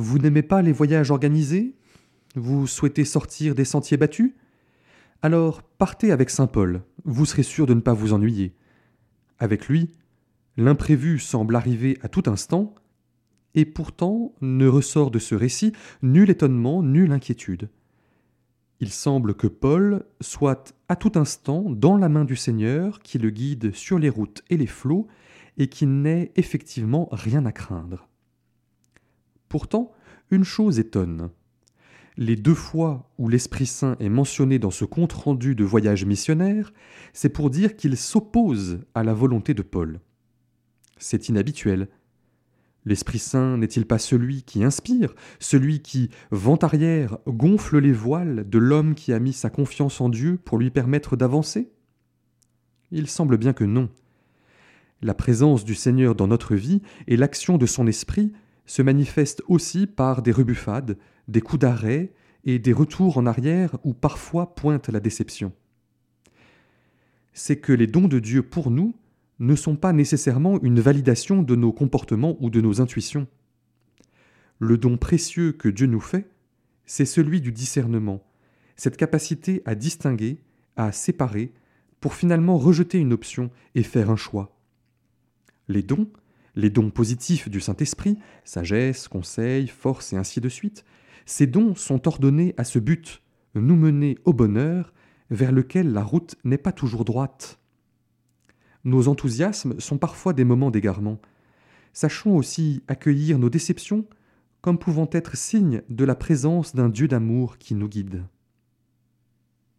Vous n'aimez pas les voyages organisés? Vous souhaitez sortir des sentiers battus? Alors partez avec Saint Paul, vous serez sûr de ne pas vous ennuyer. Avec lui, l'imprévu semble arriver à tout instant, et pourtant ne ressort de ce récit nul étonnement, nulle inquiétude. Il semble que Paul soit à tout instant dans la main du Seigneur qui le guide sur les routes et les flots, et qui n'ait effectivement rien à craindre. Pourtant, une chose étonne. Les deux fois où l'Esprit Saint est mentionné dans ce compte-rendu de voyage missionnaire, c'est pour dire qu'il s'oppose à la volonté de Paul. C'est inhabituel. L'Esprit Saint n'est-il pas celui qui inspire, celui qui, vent arrière, gonfle les voiles de l'homme qui a mis sa confiance en Dieu pour lui permettre d'avancer? Il semble bien que non. La présence du Seigneur dans notre vie et l'action de son Esprit se manifestent aussi par des rebuffades, des coups d'arrêt et des retours en arrière où parfois pointe la déception. C'est que les dons de Dieu pour nous ne sont pas nécessairement une validation de nos comportements ou de nos intuitions. Le don précieux que Dieu nous fait, c'est celui du discernement, cette capacité à distinguer, à séparer, pour finalement rejeter une option et faire un choix. Les dons, les dons positifs du Saint-Esprit, sagesse, conseil, force et ainsi de suite, ces dons sont ordonnés à ce but, nous mener au bonheur vers lequel la route n'est pas toujours droite. Nos enthousiasmes sont parfois des moments d'égarement. Sachons aussi accueillir nos déceptions comme pouvant être signe de la présence d'un Dieu d'amour qui nous guide.